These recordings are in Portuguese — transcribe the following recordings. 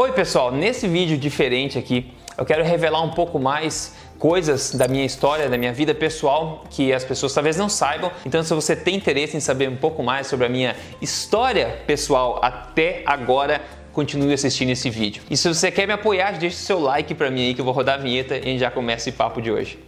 Oi pessoal, nesse vídeo diferente aqui eu quero revelar um pouco mais coisas da minha história, da minha vida pessoal que as pessoas talvez não saibam. Então, se você tem interesse em saber um pouco mais sobre a minha história pessoal até agora, continue assistindo esse vídeo. E se você quer me apoiar, deixe seu like para mim aí que eu vou rodar a vinheta e a gente já começa esse papo de hoje.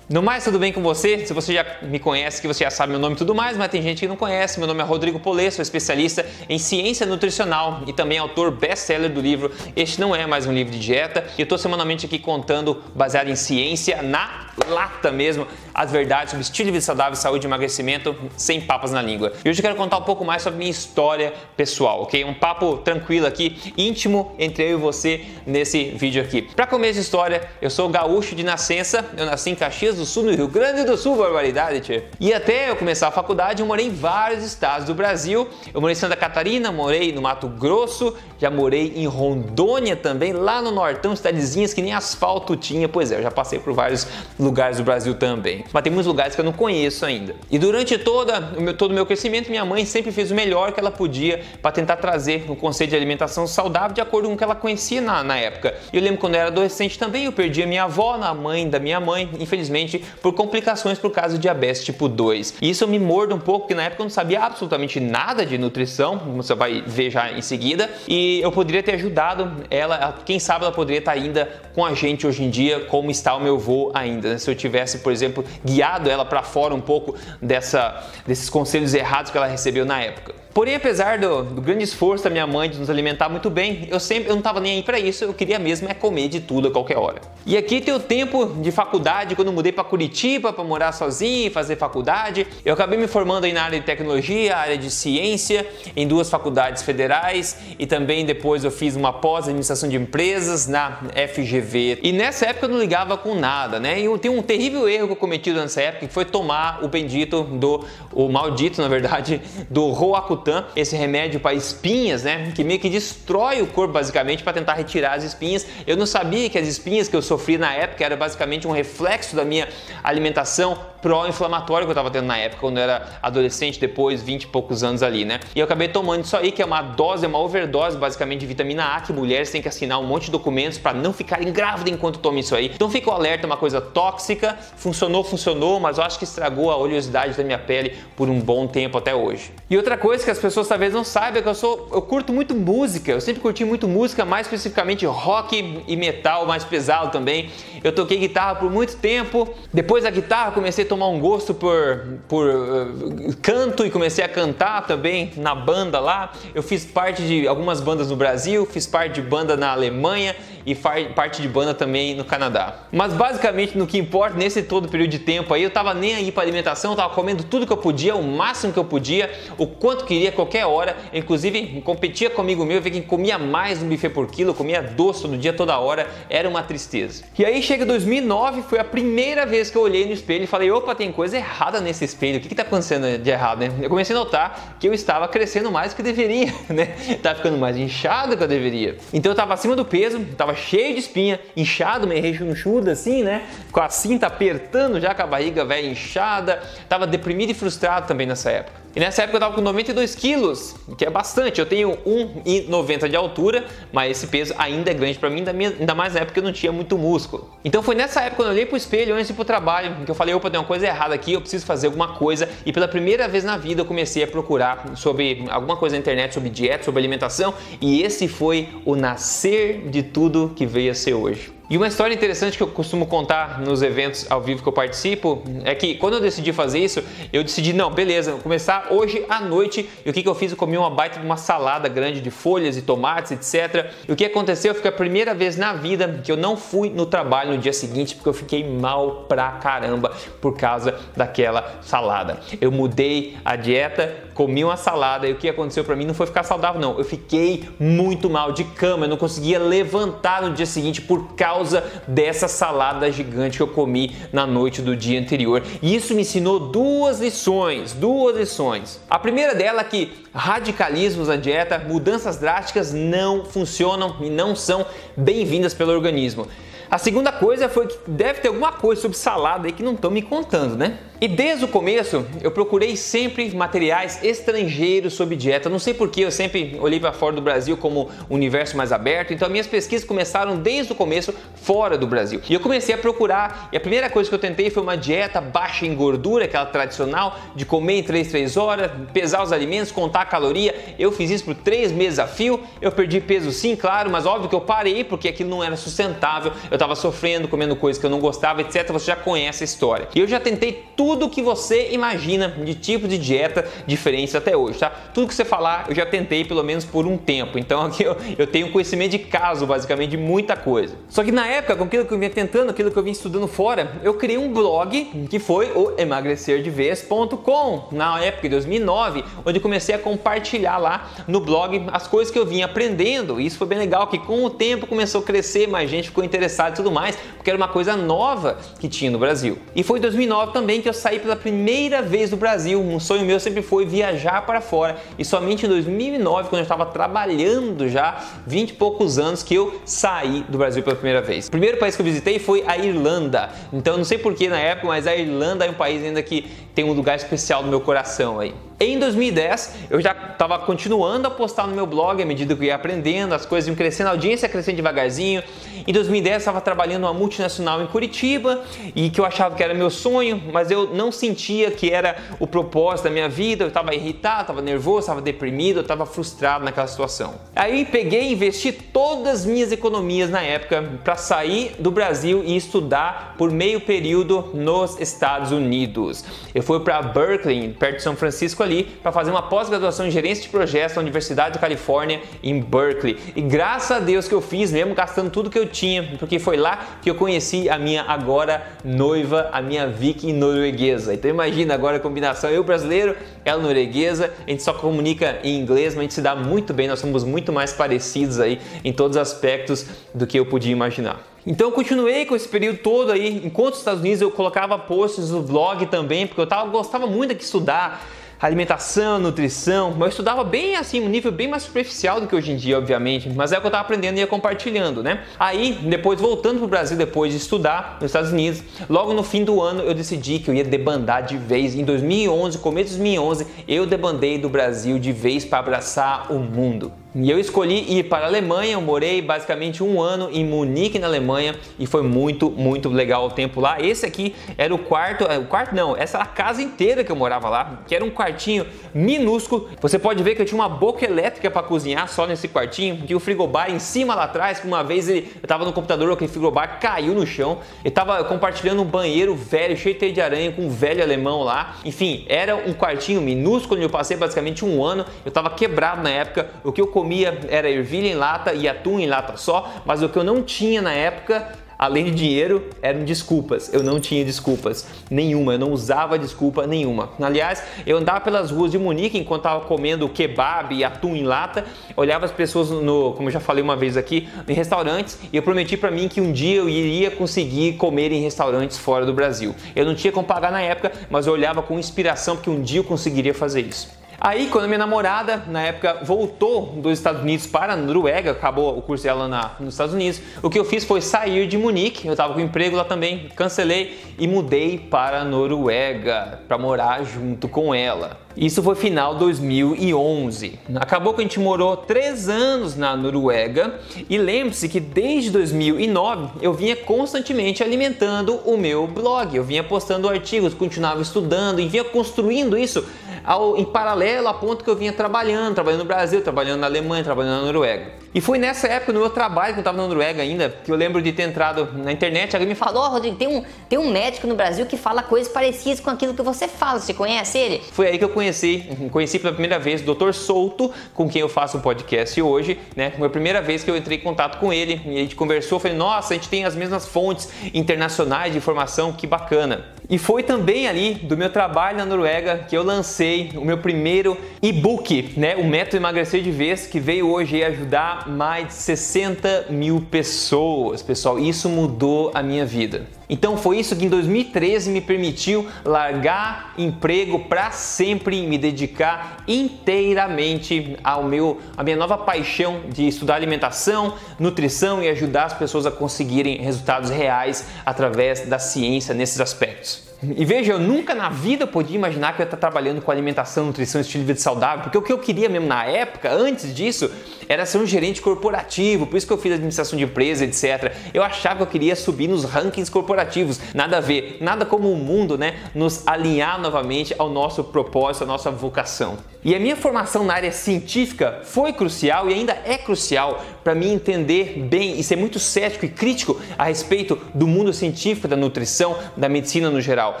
No mais, tudo bem com você? Se você já me conhece, que você já sabe meu nome e tudo mais, mas tem gente que não conhece. Meu nome é Rodrigo Polê, sou especialista em ciência nutricional e também autor best-seller do livro Este Não É Mais Um Livro de Dieta. E eu estou semanalmente aqui contando, baseado em ciência, na lata mesmo, as verdades sobre estilo de vida saudável, saúde e emagrecimento, sem papas na língua. E hoje eu quero contar um pouco mais sobre minha história pessoal, ok? Um papo tranquilo aqui, íntimo entre eu e você nesse vídeo aqui. Para começo de história, eu sou gaúcho de nascença, eu nasci em Caxias do Sul, no Rio Grande do Sul, barbaridade. E até eu começar a faculdade, eu morei em vários estados do Brasil. Eu morei em Santa Catarina, morei no Mato Grosso, já morei em Rondônia também, lá no Nortão, cidadezinhas que nem asfalto tinha. Pois é, eu já passei por vários lugares do Brasil também. Mas tem muitos lugares que eu não conheço ainda. E durante toda o todo o meu crescimento, minha mãe sempre fez o melhor que ela podia para tentar trazer um conceito de alimentação saudável de acordo com o que ela conhecia na, na época. Eu lembro quando eu era adolescente também, eu perdi a minha avó, a mãe da minha mãe, infelizmente, por complicações por causa de diabetes tipo 2. E isso me morda um pouco, porque na época eu não sabia absolutamente nada de nutrição, como você vai ver já em seguida, e eu poderia ter ajudado ela, quem sabe ela poderia estar ainda com a gente hoje em dia, como está o meu avô ainda. Né? Se eu tivesse, por exemplo, guiado ela para fora um pouco dessa, desses conselhos errados que ela recebeu na época. Porém, apesar do, do, grande esforço da minha mãe de nos alimentar muito bem, eu sempre eu não estava nem aí para isso, eu queria mesmo é comer de tudo a qualquer hora. E aqui tem o tempo de faculdade, quando eu mudei para Curitiba para morar sozinho fazer faculdade, eu acabei me formando aí na área de tecnologia, área de ciência, em duas faculdades federais e também depois eu fiz uma pós-administração de empresas na FGV. E nessa época eu não ligava com nada, né? E eu tenho um terrível erro que eu cometi nessa época, que foi tomar o bendito do, o maldito, na verdade, do Roacutan Esse remédio para espinhas, né, que meio que destrói o corpo basicamente para tentar retirar as espinhas. Eu não sabia que as espinhas que eu sofri na época era basicamente um reflexo da minha alimentação pró-inflamatória que eu estava tendo na época, quando eu era adolescente, depois 20 e poucos anos ali, né? E eu acabei tomando isso aí, que é uma dose, uma overdose basicamente de vitamina A, que mulheres têm que assinar um monte de documentos para não ficarem grávidas enquanto tomam isso aí. Então fica o alerta, é uma coisa tóxica, funcionou, funcionou, mas eu acho que estragou a oleosidade da minha pele por um bom tempo até hoje. E outra coisa que as pessoas talvez não saibam é que eu sou, eu curto muito música, eu sempre curti muito música, mais especificamente rock e metal mais pesado também. Eu toquei guitarra por muito tempo, depois da guitarra comecei a tomar um gosto por, por uh, canto e comecei a cantar também na banda lá. Eu fiz parte de algumas bandas no Brasil, fiz parte de banda na Alemanha e parte de banda também no Canadá. Mas basicamente no que importa nesse todo período de tempo aí, eu tava nem aí para alimentação, eu tava comendo tudo que eu podia, o máximo que eu podia, o quanto queria, qualquer hora. Inclusive competia comigo meu, ver quem comia mais um buffet por quilo, comia doce todo dia, toda hora, era uma tristeza. E aí chega 2009, foi a primeira vez que eu olhei no espelho e falei, opa, tem coisa errada nesse espelho, o que, que tá acontecendo de errado, né? Eu comecei a notar que eu estava crescendo mais do que deveria, né? Tava ficando mais inchado do que eu deveria. Então eu tava acima do peso, tava tava cheio de espinha, inchado, meio rechonchudo assim, né? Com a cinta apertando já com a barriga velha inchada, tava deprimido e frustrado também nessa época. E nessa época eu tava com 92 quilos, que é bastante. Eu tenho 1,90 de altura, mas esse peso ainda é grande para mim, ainda mais na época que eu não tinha muito músculo. Então foi nessa época quando eu olhei pro espelho antes de ir pro trabalho, que eu falei, opa, tem uma coisa errada aqui, eu preciso fazer alguma coisa. E pela primeira vez na vida eu comecei a procurar sobre alguma coisa na internet, sobre dieta, sobre alimentação. E esse foi o nascer de tudo que veio a ser hoje. E uma história interessante que eu costumo contar nos eventos ao vivo que eu participo é que quando eu decidi fazer isso, eu decidi, não, beleza, vou começar hoje à noite. E o que, que eu fiz? Eu comi uma baita de uma salada grande de folhas e tomates, etc. E o que aconteceu? Foi a primeira vez na vida que eu não fui no trabalho no dia seguinte porque eu fiquei mal pra caramba por causa daquela salada. Eu mudei a dieta, comi uma salada e o que aconteceu para mim não foi ficar saudável, não. Eu fiquei muito mal de cama, eu não conseguia levantar no dia seguinte por causa dessa salada gigante que eu comi na noite do dia anterior. E isso me ensinou duas lições, duas lições. A primeira dela é que radicalismos na dieta, mudanças drásticas não funcionam e não são bem-vindas pelo organismo. A segunda coisa foi que deve ter alguma coisa sobre salada aí que não estão me contando, né? E desde o começo eu procurei sempre materiais estrangeiros sobre dieta. Não sei porque eu sempre olhei para fora do Brasil como um universo mais aberto, então minhas pesquisas começaram desde o começo fora do Brasil. E eu comecei a procurar, e a primeira coisa que eu tentei foi uma dieta baixa em gordura, aquela tradicional de comer em 3, 3 horas, pesar os alimentos, contar a caloria. Eu fiz isso por 3 meses a fio, eu perdi peso sim, claro, mas óbvio que eu parei porque aquilo não era sustentável. Eu estava sofrendo, comendo coisas que eu não gostava, etc. Você já conhece a história. E eu já tentei tudo que você imagina de tipo de dieta diferentes até hoje, tá? Tudo que você falar, eu já tentei pelo menos por um tempo. Então aqui eu, eu tenho conhecimento de caso, basicamente, de muita coisa. Só que na época, com aquilo que eu vinha tentando, aquilo que eu vinha estudando fora, eu criei um blog que foi o emagrecerdevez.com, na época de 2009, onde comecei a compartilhar lá no blog as coisas que eu vinha aprendendo. E isso foi bem legal, que com o tempo começou a crescer, mais gente ficou interessada e tudo mais, porque era uma coisa nova que tinha no Brasil. E foi em 2009 também que eu saí pela primeira vez do Brasil. Um sonho meu sempre foi viajar para fora. E somente em 2009, quando eu estava trabalhando já 20 e poucos anos, que eu saí do Brasil pela primeira vez. O primeiro país que eu visitei foi a Irlanda. Então não sei porquê na época, mas a Irlanda é um país ainda que tem um lugar especial no meu coração aí. Em 2010, eu já estava continuando a postar no meu blog à medida que eu ia aprendendo, as coisas iam crescendo, a audiência crescendo devagarzinho. Em 2010, eu estava trabalhando numa multinacional em Curitiba e que eu achava que era meu sonho, mas eu não sentia que era o propósito da minha vida. Eu estava irritado, estava nervoso, estava deprimido, eu estava frustrado naquela situação. Aí peguei e investi todas as minhas economias na época para sair do Brasil e estudar por meio período nos Estados Unidos. Eu fui para Berkeley, perto de São Francisco ali ali para fazer uma pós-graduação em gerência de projetos na Universidade da Califórnia em Berkeley. E graças a Deus que eu fiz, mesmo gastando tudo que eu tinha, porque foi lá que eu conheci a minha agora noiva, a minha viking norueguesa. Então imagina agora a combinação, eu brasileiro, ela norueguesa, a gente só comunica em inglês, mas a gente se dá muito bem, nós somos muito mais parecidos aí em todos os aspectos do que eu podia imaginar. Então eu continuei com esse período todo aí, enquanto nos Estados Unidos eu colocava posts no blog também, porque eu tava, gostava muito de estudar alimentação, nutrição, mas eu estudava bem assim, um nível bem mais superficial do que hoje em dia, obviamente, mas é o que eu estava aprendendo e ia compartilhando, né? Aí, depois voltando para o Brasil depois de estudar nos Estados Unidos, logo no fim do ano eu decidi que eu ia debandar de vez. Em 2011, começo de 2011, eu debandei do Brasil de vez para abraçar o mundo. E eu escolhi ir para a Alemanha, eu morei basicamente um ano em Munique, na Alemanha, e foi muito, muito legal o tempo lá. Esse aqui era o quarto, é, o quarto não, essa era a casa inteira que eu morava lá, que era um quartinho minúsculo. Você pode ver que eu tinha uma boca elétrica para cozinhar só nesse quartinho, tinha o frigobar em cima lá atrás, que uma vez ele, eu estava no computador, aquele frigobar caiu no chão, eu estava compartilhando um banheiro velho, cheio de aranha, com um velho alemão lá. Enfim, era um quartinho minúsculo, onde eu passei basicamente um ano, eu estava quebrado na época, o que eu comia era ervilha em lata e atum em lata só, mas o que eu não tinha na época além de dinheiro, eram desculpas. Eu não tinha desculpas nenhuma, eu não usava desculpa nenhuma. Aliás, eu andava pelas ruas de Munique enquanto estava comendo kebab e atum em lata, olhava as pessoas no, como eu já falei uma vez aqui, em restaurantes e eu prometi para mim que um dia eu iria conseguir comer em restaurantes fora do Brasil. Eu não tinha como pagar na época, mas eu olhava com inspiração porque um dia eu conseguiria fazer isso. Aí, quando minha namorada, na época, voltou dos Estados Unidos para a Noruega, acabou o curso dela na, nos Estados Unidos, o que eu fiz foi sair de Munique, eu estava com emprego lá também, cancelei e mudei para a Noruega para morar junto com ela. Isso foi final 2011. Acabou que a gente morou três anos na Noruega e lembre-se que desde 2009 eu vinha constantemente alimentando o meu blog, eu vinha postando artigos, continuava estudando e vinha construindo isso ao, em paralelo a ponto que eu vinha trabalhando, trabalhando no Brasil, trabalhando na Alemanha, trabalhando na Noruega. E foi nessa época, no meu trabalho, que eu estava na Noruega ainda, que eu lembro de ter entrado na internet, alguém me falou, oh, Rodrigo, tem um, tem um médico no Brasil que fala coisas parecidas com aquilo que você fala, você conhece ele? Foi aí que eu conheci, conheci pela primeira vez o Dr. Souto, com quem eu faço o podcast hoje, né? Foi a primeira vez que eu entrei em contato com ele, e a gente conversou, falei, nossa, a gente tem as mesmas fontes internacionais de informação, que bacana. E foi também ali do meu trabalho na Noruega que eu lancei o meu primeiro e-book, né? O Método Emagrecer de Vez, que veio hoje ajudar mais de 60 mil pessoas, pessoal. Isso mudou a minha vida. Então foi isso que em 2013 me permitiu largar emprego para sempre e me dedicar inteiramente ao meu a minha nova paixão de estudar alimentação, nutrição e ajudar as pessoas a conseguirem resultados reais através da ciência nesses aspectos. E veja, eu nunca na vida podia imaginar que eu ia estar trabalhando com alimentação, nutrição, estilo de vida saudável, porque o que eu queria mesmo na época, antes disso, era ser um gerente corporativo, por isso que eu fiz administração de empresa, etc. Eu achava que eu queria subir nos rankings corporativos, nada a ver, nada como o mundo, né, nos alinhar novamente ao nosso propósito, à nossa vocação. E a minha formação na área científica foi crucial e ainda é crucial para mim entender bem e ser muito cético e crítico a respeito do mundo científico, da nutrição, da medicina no geral.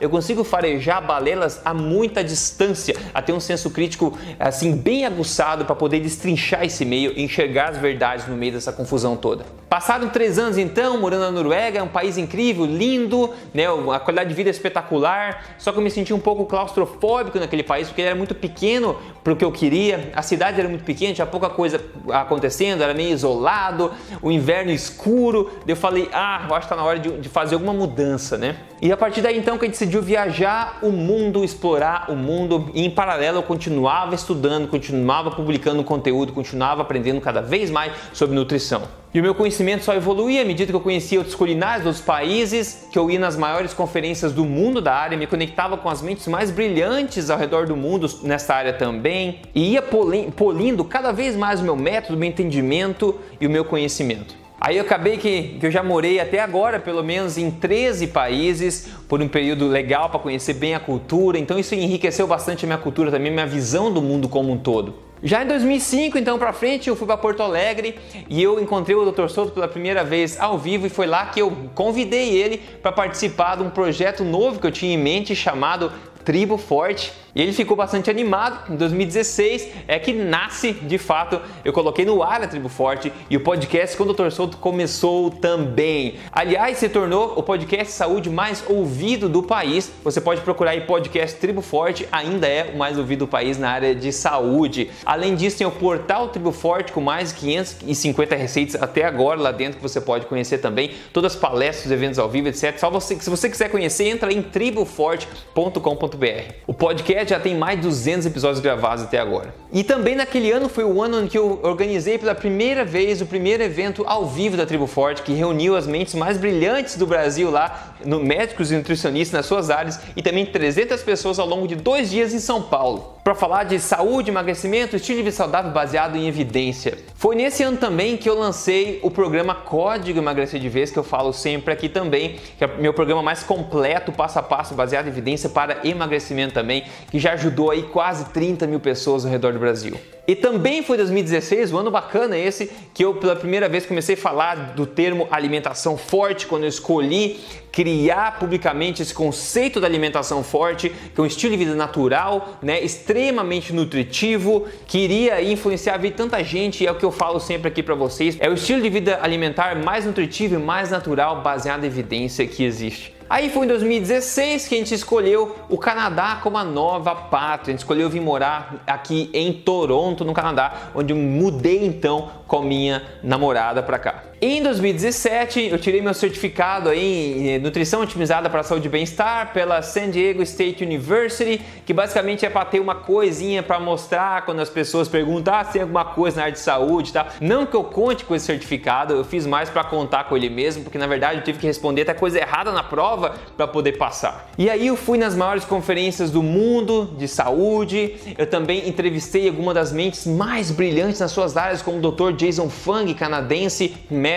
Eu consigo farejar balelas a muita distância, a ter um senso crítico assim bem aguçado para poder destrinchar esse meio e enxergar as verdades no meio dessa confusão toda. Passado três anos então, morando na Noruega, é um país incrível, lindo, né, a qualidade de vida é espetacular, só que eu me senti um pouco claustrofóbico naquele país porque ele era muito pequeno para o que eu queria, a cidade era muito pequena, tinha pouca coisa acontecendo, era meio isolado, o inverno escuro, eu falei, ah, eu acho que está na hora de, de fazer alguma mudança, né? E a partir daí então que a gente decidiu viajar o mundo, explorar o mundo e em paralelo eu continuava estudando, continuava publicando conteúdo, continuava aprendendo cada vez mais sobre nutrição. E o meu conhecimento só evoluía à medida que eu conhecia outros culinários dos países, que eu ia nas maiores conferências do mundo da área, me conectava com as mentes mais brilhantes ao redor do mundo nessa área também, e ia polindo cada vez mais o meu método, o meu entendimento e o meu conhecimento. Aí eu acabei que, que eu já morei até agora, pelo menos em 13 países, por um período legal para conhecer bem a cultura, então isso enriqueceu bastante a minha cultura também, minha visão do mundo como um todo. Já em 2005, então para frente, eu fui para Porto Alegre e eu encontrei o Dr. Souto pela primeira vez ao vivo e foi lá que eu convidei ele para participar de um projeto novo que eu tinha em mente chamado Tribo Forte e ele ficou bastante animado. Em 2016 é que nasce, de fato, eu coloquei no ar a Tribo Forte e o podcast com o Dr. Souto começou também. Aliás, se tornou o podcast saúde mais ouvido do país. Você pode procurar aí podcast Tribo Forte, ainda é o mais ouvido do país na área de saúde. Além disso, tem o portal Tribo Forte com mais de 550 receitas até agora lá dentro que você pode conhecer também. Todas as palestras, eventos ao vivo, etc. Só você, se você quiser conhecer, entra em triboforte.com.br. O podcast já tem mais de 200 episódios gravados até agora. E também naquele ano foi o ano em que eu organizei pela primeira vez o primeiro evento ao vivo da Tribo Forte, que reuniu as mentes mais brilhantes do Brasil lá, no médicos e nutricionistas nas suas áreas, e também 300 pessoas ao longo de dois dias em São Paulo, para falar de saúde, emagrecimento, estilo de vida saudável baseado em evidência. Foi nesse ano também que eu lancei o programa Código Emagrecer de Vez, que eu falo sempre aqui também, que é meu programa mais completo, passo a passo, baseado em evidência para emagrecimento também, que já ajudou aí quase 30 mil pessoas ao redor do Brasil. E também foi 2016, um ano bacana esse, que eu pela primeira vez comecei a falar do termo alimentação forte, quando eu escolhi criar publicamente esse conceito da alimentação forte, que é um estilo de vida natural, né, extremamente nutritivo, que iria influenciar a vida de tanta gente, e é o que eu falo sempre aqui para vocês, é o estilo de vida alimentar mais nutritivo e mais natural, baseado em evidência que existe. Aí foi em 2016 que a gente escolheu o Canadá como a nova pátria. A gente escolheu vir morar aqui em Toronto, no Canadá, onde mudei então com minha namorada para cá. Em 2017, eu tirei meu certificado em nutrição otimizada para saúde e bem-estar pela San Diego State University, que basicamente é para ter uma coisinha para mostrar quando as pessoas perguntam ah, se tem alguma coisa na área de saúde, tá? Não que eu conte com esse certificado, eu fiz mais para contar com ele mesmo, porque na verdade eu tive que responder até coisa errada na prova para poder passar. E aí eu fui nas maiores conferências do mundo de saúde, eu também entrevistei algumas das mentes mais brilhantes nas suas áreas, como o Dr. Jason Fung, canadense, médico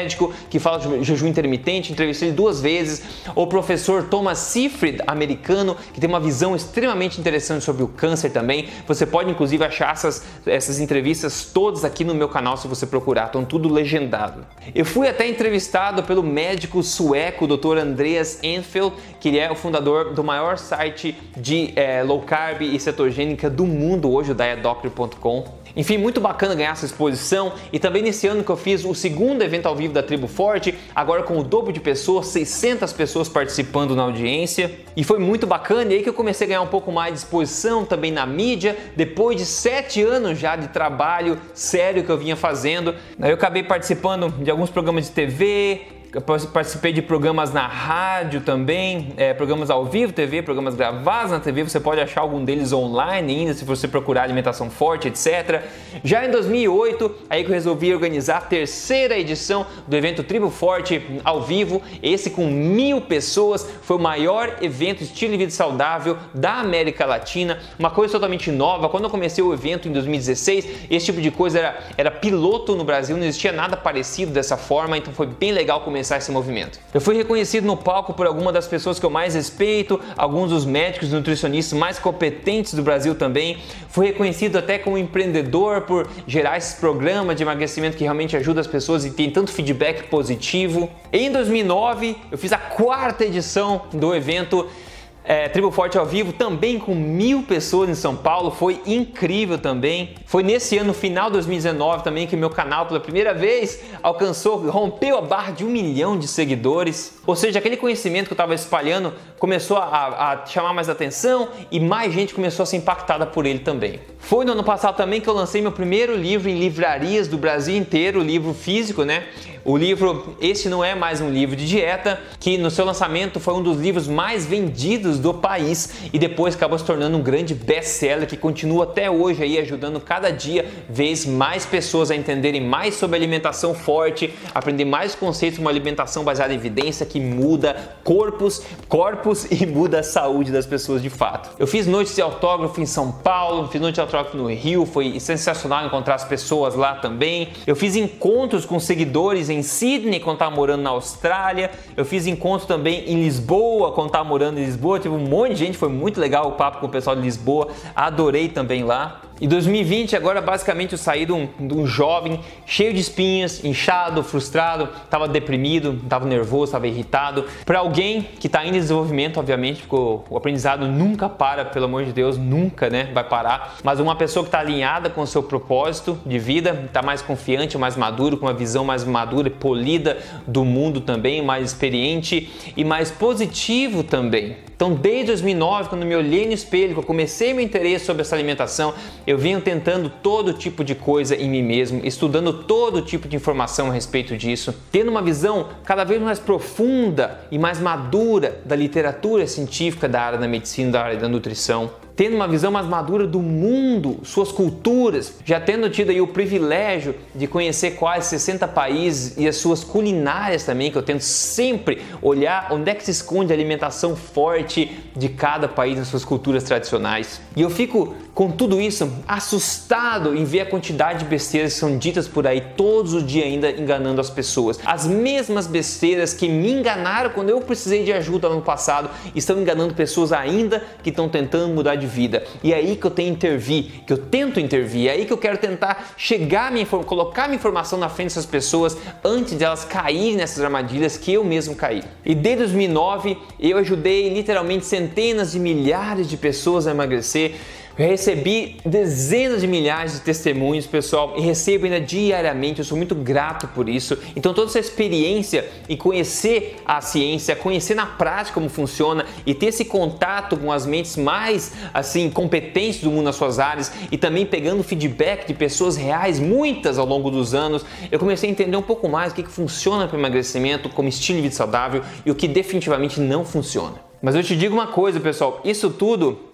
que fala de jejum intermitente, entrevistei ele duas vezes. O professor Thomas Seyfried, americano, que tem uma visão extremamente interessante sobre o câncer também. Você pode inclusive achar essas, essas entrevistas todas aqui no meu canal se você procurar, estão tudo legendado. Eu fui até entrevistado pelo médico sueco Dr. Andreas Enfield, que é o fundador do maior site de é, low carb e cetogênica do mundo hoje, o dietdoctor.com. Enfim, muito bacana ganhar essa exposição e também nesse ano que eu fiz o segundo evento ao vivo da Tribo Forte, agora com o dobro de pessoas, 600 pessoas participando na audiência. E foi muito bacana e aí que eu comecei a ganhar um pouco mais de exposição também na mídia, depois de sete anos já de trabalho sério que eu vinha fazendo. Aí eu acabei participando de alguns programas de TV, participei de programas na rádio também, é, programas ao vivo TV, programas gravados na TV. Você pode achar algum deles online ainda se você procurar alimentação forte, etc. Já em 2008, aí que eu resolvi organizar a terceira edição do evento Tribo Forte ao vivo. Esse com mil pessoas foi o maior evento estilo de vida saudável da América Latina. Uma coisa totalmente nova. Quando eu comecei o evento em 2016, esse tipo de coisa era, era piloto no Brasil, não existia nada parecido dessa forma. Então foi bem legal começar começar esse movimento. Eu fui reconhecido no palco por algumas das pessoas que eu mais respeito, alguns dos médicos e nutricionistas mais competentes do Brasil também. Fui reconhecido até como empreendedor por gerar esse programa de emagrecimento que realmente ajuda as pessoas e tem tanto feedback positivo. Em 2009, eu fiz a quarta edição do evento é, Tribo Forte ao vivo, também com mil pessoas em São Paulo, foi incrível também. Foi nesse ano, final de 2019, também que meu canal pela primeira vez alcançou, rompeu a barra de um milhão de seguidores. Ou seja, aquele conhecimento que eu estava espalhando começou a, a, chamar mais atenção e mais gente começou a ser impactada por ele também. Foi no ano passado também que eu lancei meu primeiro livro em livrarias do Brasil inteiro, livro físico, né? O livro, este não é mais um livro de dieta, que no seu lançamento foi um dos livros mais vendidos do país e depois acabou se tornando um grande best-seller que continua até hoje aí ajudando cada dia vez mais pessoas a entenderem mais sobre alimentação forte, aprender mais conceitos de uma alimentação baseada em evidência que muda corpos, corpos e muda a saúde das pessoas de fato. Eu fiz noites de autógrafo em São Paulo, fiz noite de autógrafo no Rio, foi sensacional encontrar as pessoas lá também. Eu fiz encontros com seguidores em Sydney quando estava morando na Austrália. Eu fiz encontro também em Lisboa quando estava morando em Lisboa. Tive um monte de gente, foi muito legal o papo com o pessoal de Lisboa. Adorei também lá. E 2020, agora basicamente eu saí de um, de um jovem cheio de espinhas, inchado, frustrado, estava deprimido, estava nervoso, estava irritado. Para alguém que está em desenvolvimento, obviamente, porque o aprendizado nunca para, pelo amor de Deus, nunca né, vai parar. Mas uma pessoa que está alinhada com o seu propósito de vida, está mais confiante, mais maduro, com uma visão mais madura e polida do mundo também, mais experiente e mais positivo também. Então, desde 2009, quando me olhei no espelho, que eu comecei meu interesse sobre essa alimentação, eu venho tentando todo tipo de coisa em mim mesmo, estudando todo tipo de informação a respeito disso, tendo uma visão cada vez mais profunda e mais madura da literatura científica da área da medicina, da área da nutrição tendo uma visão mais madura do mundo, suas culturas, já tendo tido aí o privilégio de conhecer quase 60 países e as suas culinárias também, que eu tento sempre olhar onde é que se esconde a alimentação forte de cada país nas suas culturas tradicionais. E eu fico com tudo isso assustado em ver a quantidade de besteiras que são ditas por aí todos os dias ainda enganando as pessoas. As mesmas besteiras que me enganaram quando eu precisei de ajuda no passado estão enganando pessoas ainda que estão tentando mudar de vida. E é aí que eu tenho que intervir, que eu tento intervir, é aí que eu quero tentar chegar, minha, colocar minha informação na frente dessas pessoas antes de elas caírem nessas armadilhas que eu mesmo caí. E desde 2009 eu ajudei literalmente centenas de milhares de pessoas a emagrecer eu recebi dezenas de milhares de testemunhos, pessoal, e recebo ainda diariamente. Eu sou muito grato por isso. Então, toda essa experiência e conhecer a ciência, conhecer na prática como funciona e ter esse contato com as mentes mais assim competentes do mundo nas suas áreas e também pegando feedback de pessoas reais, muitas ao longo dos anos, eu comecei a entender um pouco mais o que, que funciona para o emagrecimento como estilo de vida saudável e o que definitivamente não funciona. Mas eu te digo uma coisa, pessoal, isso tudo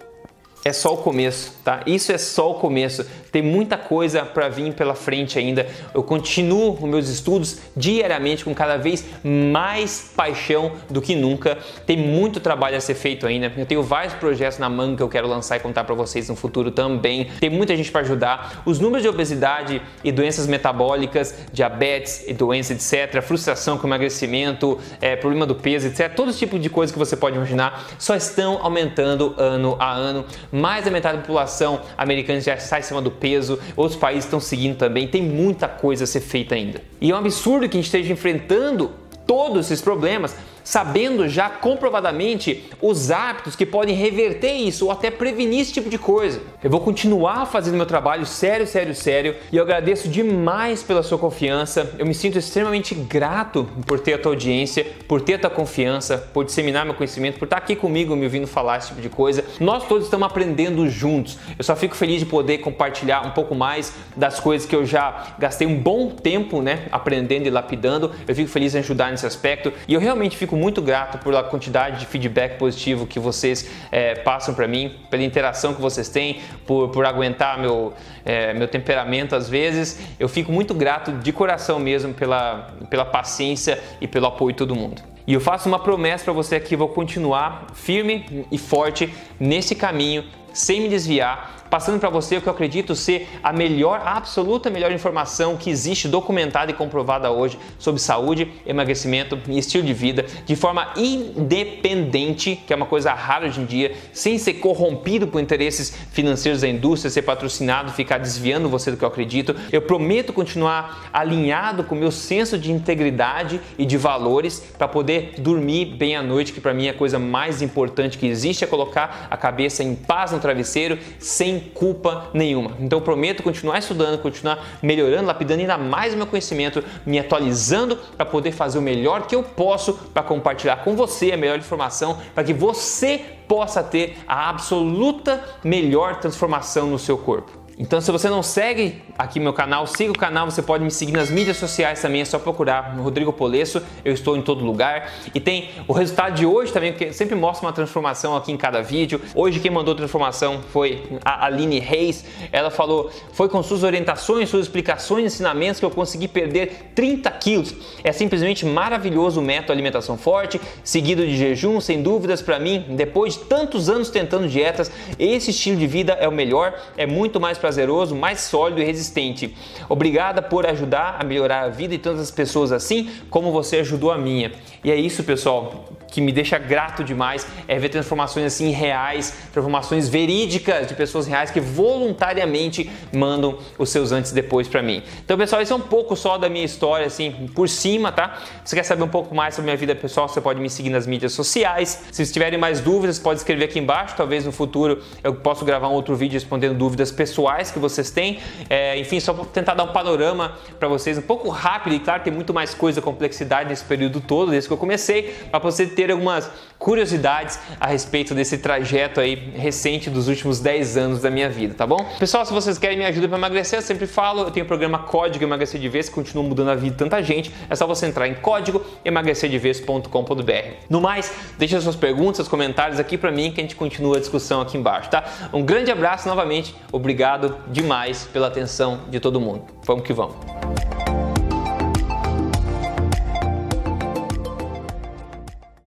é só o começo, tá? Isso é só o começo. Tem muita coisa para vir pela frente ainda. Eu continuo os meus estudos diariamente com cada vez mais paixão do que nunca. Tem muito trabalho a ser feito ainda. Eu tenho vários projetos na manga que eu quero lançar e contar para vocês no futuro também. Tem muita gente para ajudar. Os números de obesidade e doenças metabólicas, diabetes e doenças, etc., frustração com emagrecimento, é, problema do peso, etc., todo tipo de coisa que você pode imaginar, só estão aumentando ano a ano mais da metade da população americana já está acima do peso, outros países estão seguindo também, tem muita coisa a ser feita ainda. E é um absurdo que a gente esteja enfrentando todos esses problemas sabendo já comprovadamente os hábitos que podem reverter isso ou até prevenir esse tipo de coisa. Eu vou continuar fazendo meu trabalho sério, sério, sério e eu agradeço demais pela sua confiança. Eu me sinto extremamente grato por ter a tua audiência, por ter a tua confiança, por disseminar meu conhecimento, por estar aqui comigo me ouvindo falar esse tipo de coisa. Nós todos estamos aprendendo juntos. Eu só fico feliz de poder compartilhar um pouco mais das coisas que eu já gastei um bom tempo, né, aprendendo e lapidando. Eu fico feliz em ajudar nesse aspecto e eu realmente fico muito grato pela quantidade de feedback positivo que vocês é, passam para mim, pela interação que vocês têm, por, por aguentar meu, é, meu temperamento às vezes. Eu fico muito grato de coração mesmo pela, pela paciência e pelo apoio de todo mundo. E eu faço uma promessa para você aqui, vou continuar firme e forte nesse caminho, sem me desviar passando para você o que eu acredito ser a melhor, a absoluta melhor informação que existe documentada e comprovada hoje sobre saúde, emagrecimento e estilo de vida de forma independente, que é uma coisa rara hoje em dia, sem ser corrompido por interesses financeiros da indústria, ser patrocinado, ficar desviando você do que eu acredito. Eu prometo continuar alinhado com o meu senso de integridade e de valores para poder dormir bem à noite, que para mim é a coisa mais importante que existe é colocar a cabeça em paz no travesseiro sem culpa nenhuma. Então prometo continuar estudando, continuar melhorando, lapidando ainda mais o meu conhecimento, me atualizando para poder fazer o melhor que eu posso para compartilhar com você a melhor informação para que você possa ter a absoluta melhor transformação no seu corpo. Então, se você não segue aqui meu canal, siga o canal. Você pode me seguir nas mídias sociais também. É só procurar Rodrigo Polesso. Eu estou em todo lugar. E tem o resultado de hoje também, porque sempre mostra uma transformação aqui em cada vídeo. Hoje, quem mandou transformação foi a Aline Reis. Ela falou: foi com suas orientações, suas explicações, ensinamentos que eu consegui perder 30 quilos. É simplesmente maravilhoso o método alimentação forte, seguido de jejum, sem dúvidas. Para mim, depois de tantos anos tentando dietas, esse estilo de vida é o melhor. É muito mais prazeroso, mais sólido e resistente. Obrigada por ajudar a melhorar a vida de tantas pessoas assim como você ajudou a minha. E é isso, pessoal, que me deixa grato demais é ver transformações assim reais, transformações verídicas de pessoas reais que voluntariamente mandam os seus antes e depois para mim. Então, pessoal, isso é um pouco só da minha história assim por cima, tá? Se você quer saber um pouco mais sobre minha vida pessoal, você pode me seguir nas mídias sociais. Se tiverem mais dúvidas, pode escrever aqui embaixo. Talvez no futuro eu possa gravar um outro vídeo respondendo dúvidas pessoais que vocês têm. É, enfim, só para tentar dar um panorama para vocês um pouco rápido e claro, tem muito mais coisa, complexidade nesse período todo, desde que eu comecei, para você ter algumas curiosidades a respeito desse trajeto aí recente dos últimos 10 anos da minha vida, tá bom? Pessoal, se vocês querem me ajuda para emagrecer, eu sempre falo, eu tenho o programa Código Emagrecer de Vez, que continua mudando a vida de tanta gente. É só você entrar em código emagrecerdevez.com.br. No mais, deixa suas perguntas, comentários aqui para mim que a gente continua a discussão aqui embaixo, tá? Um grande abraço novamente, obrigado demais pela atenção de todo mundo. Vamos que vamos.